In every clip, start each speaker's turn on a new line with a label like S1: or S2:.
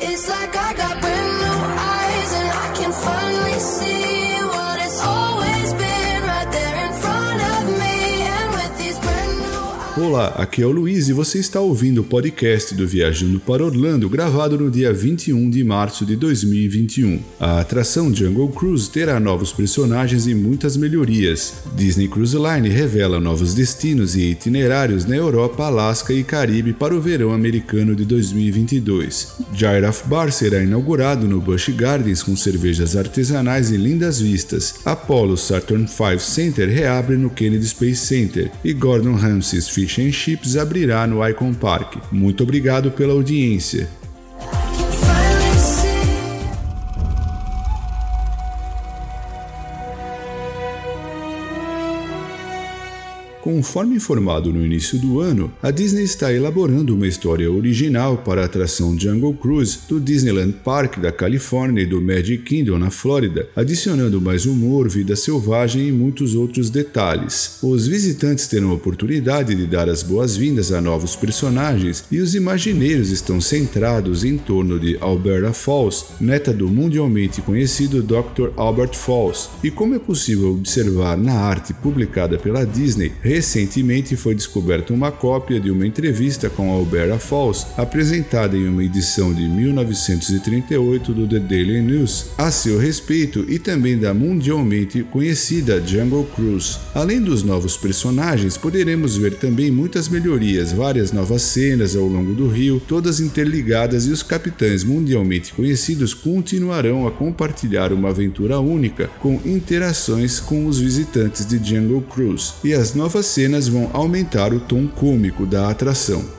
S1: It's like I got brand new eyes and I can finally see
S2: Olá, aqui é o Luiz e você está ouvindo o podcast do Viajando para Orlando, gravado no dia 21 de março de 2021. A atração Jungle Cruise terá novos personagens e muitas melhorias. Disney Cruise Line revela novos destinos e itinerários na Europa, Alasca e Caribe para o verão americano de 2022. Giraffe Bar será inaugurado no Busch Gardens com cervejas artesanais e lindas vistas. Apollo Saturn V Center reabre no Kennedy Space Center e Gordon Ramsay's Fish Chips abrirá no Icon Park. Muito obrigado pela audiência. Conforme informado no início do ano, a Disney está elaborando uma história original para a atração Jungle Cruise do Disneyland Park da Califórnia e do Magic Kingdom na Flórida, adicionando mais humor, vida selvagem e muitos outros detalhes. Os visitantes terão a oportunidade de dar as boas-vindas a novos personagens e os imagineiros estão centrados em torno de Alberta Falls, neta do mundialmente conhecido Dr. Albert Falls. E como é possível observar na arte publicada pela Disney, recentemente foi descoberta uma cópia de uma entrevista com Alberta Falls, apresentada em uma edição de 1938 do The Daily News, a seu respeito e também da mundialmente conhecida Jungle Cruise. Além dos novos personagens, poderemos ver também muitas melhorias, várias novas cenas ao longo do rio, todas interligadas e os capitães mundialmente conhecidos continuarão a compartilhar uma aventura única com interações com os visitantes de Jungle Cruise. E as novas cenas vão aumentar o tom cômico da atração.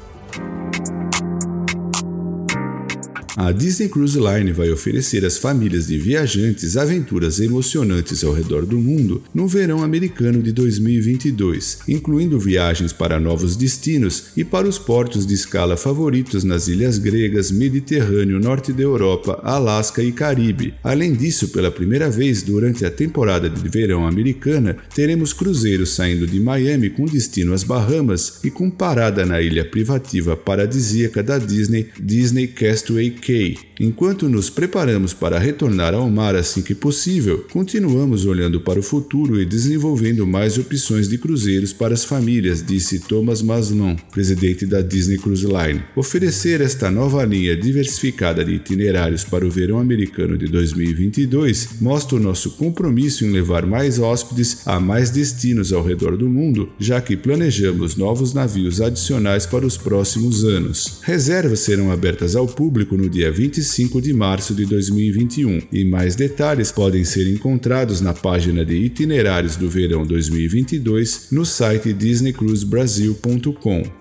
S2: A Disney Cruise Line vai oferecer às famílias de viajantes aventuras emocionantes ao redor do mundo no verão americano de 2022, incluindo viagens para novos destinos e para os portos de escala favoritos nas ilhas gregas, Mediterrâneo, Norte da Europa, Alasca e Caribe. Além disso, pela primeira vez durante a temporada de verão americana, teremos cruzeiros saindo de Miami com destino às Bahamas e com parada na ilha privativa paradisíaca da Disney, Disney Castaway Cay. Ok. Enquanto nos preparamos para retornar ao mar assim que possível, continuamos olhando para o futuro e desenvolvendo mais opções de cruzeiros para as famílias, disse Thomas Maslon, presidente da Disney Cruise Line. Oferecer esta nova linha diversificada de itinerários para o verão americano de 2022 mostra o nosso compromisso em levar mais hóspedes a mais destinos ao redor do mundo, já que planejamos novos navios adicionais para os próximos anos. Reservas serão abertas ao público no dia 25 de março de 2021 e mais detalhes podem ser encontrados na página de itinerários do verão 2022 no site disneycruisebrasil.com.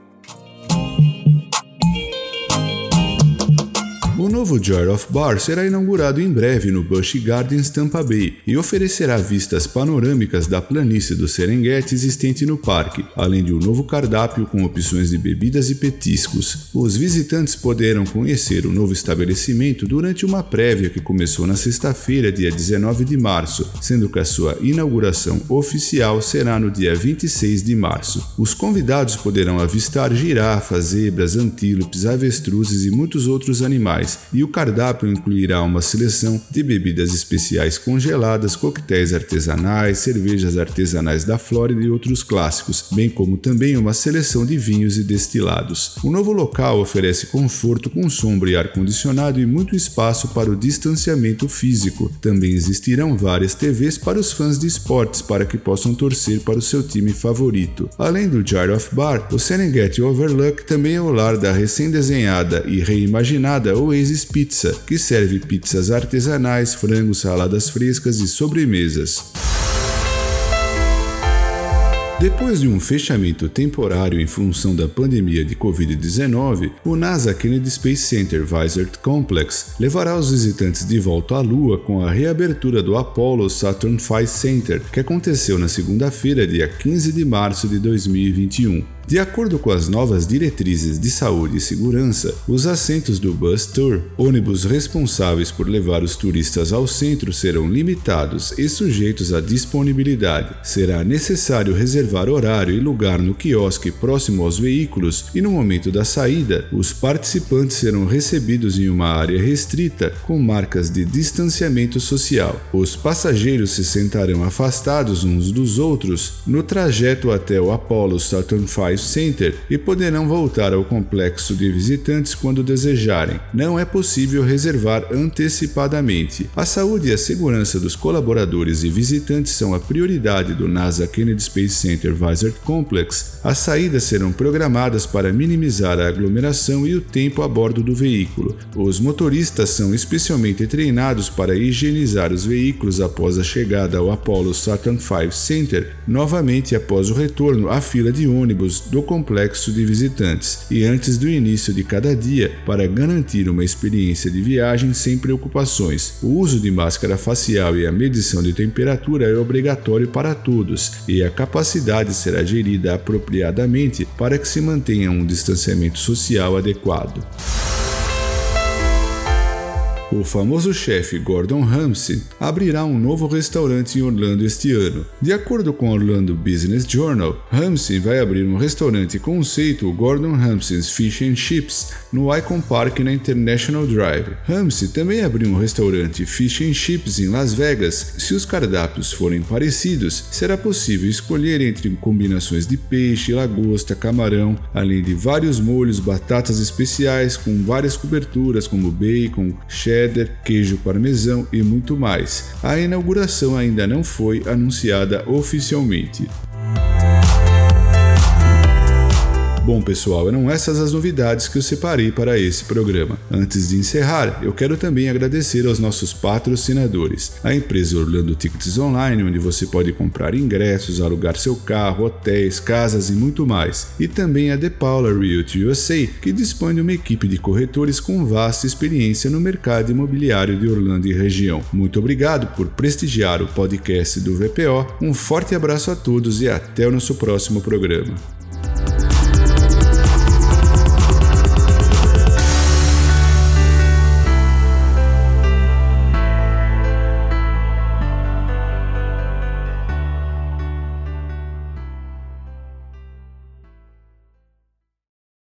S2: novo Jar of Bar será inaugurado em breve no Busch Gardens Tampa Bay e oferecerá vistas panorâmicas da planície do Serengeti existente no parque, além de um novo cardápio com opções de bebidas e petiscos. Os visitantes poderão conhecer o novo estabelecimento durante uma prévia que começou na sexta-feira, dia 19 de março, sendo que a sua inauguração oficial será no dia 26 de março. Os convidados poderão avistar girafas, zebras, antílopes, avestruzes e muitos outros animais e o cardápio incluirá uma seleção de bebidas especiais congeladas, coquetéis artesanais, cervejas artesanais da Flórida e outros clássicos, bem como também uma seleção de vinhos e destilados. O novo local oferece conforto com sombra e ar-condicionado e muito espaço para o distanciamento físico. Também existirão várias TVs para os fãs de esportes para que possam torcer para o seu time favorito. Além do Jar of Bar, o Serengeti Overlook também é o lar da recém-desenhada e reimaginada Oasis Pizza, que serve pizzas artesanais, frangos, saladas frescas e sobremesas. Depois de um fechamento temporário em função da pandemia de Covid-19, o NASA Kennedy Space Center Vizert Complex levará os visitantes de volta à Lua com a reabertura do Apollo Saturn V Center, que aconteceu na segunda-feira, dia 15 de março de 2021. De acordo com as novas diretrizes de saúde e segurança, os assentos do Bus Tour, ônibus responsáveis por levar os turistas ao centro, serão limitados e sujeitos à disponibilidade. Será necessário reservar horário e lugar no quiosque próximo aos veículos e no momento da saída, os participantes serão recebidos em uma área restrita com marcas de distanciamento social. Os passageiros se sentarão afastados uns dos outros no trajeto até o Apollo Saturn V Center e poderão voltar ao complexo de visitantes quando desejarem. Não é possível reservar antecipadamente. A saúde e a segurança dos colaboradores e visitantes são a prioridade do NASA Kennedy Space Center Visor Complex. As saídas serão programadas para minimizar a aglomeração e o tempo a bordo do veículo. Os motoristas são especialmente treinados para higienizar os veículos após a chegada ao Apollo Saturn V Center, novamente após o retorno à fila de ônibus do complexo de visitantes e antes do início de cada dia para garantir uma experiência de viagem sem preocupações. O uso de máscara facial e a medição de temperatura é obrigatório para todos e a capacidade será gerida apropriadamente para que se mantenha um distanciamento social adequado. O famoso chefe Gordon Ramsay abrirá um novo restaurante em Orlando este ano. De acordo com o Orlando Business Journal, Ramsay vai abrir um restaurante conceito Gordon Ramsay's Fish and Chips no Icon Park na International Drive. Ramsay também abriu um restaurante Fish and Chips em Las Vegas. Se os cardápios forem parecidos, será possível escolher entre combinações de peixe, lagosta, camarão, além de vários molhos, batatas especiais com várias coberturas como bacon, cheddar cheddar, queijo parmesão e muito mais. A inauguração ainda não foi anunciada oficialmente. Bom, pessoal, eram essas as novidades que eu separei para esse programa. Antes de encerrar, eu quero também agradecer aos nossos patrocinadores, a empresa Orlando Tickets Online, onde você pode comprar ingressos, alugar seu carro, hotéis, casas e muito mais, e também a The Paula Realty USA, que dispõe de uma equipe de corretores com vasta experiência no mercado imobiliário de Orlando e região. Muito obrigado por prestigiar o podcast do VPO. Um forte abraço a todos e até o nosso próximo programa.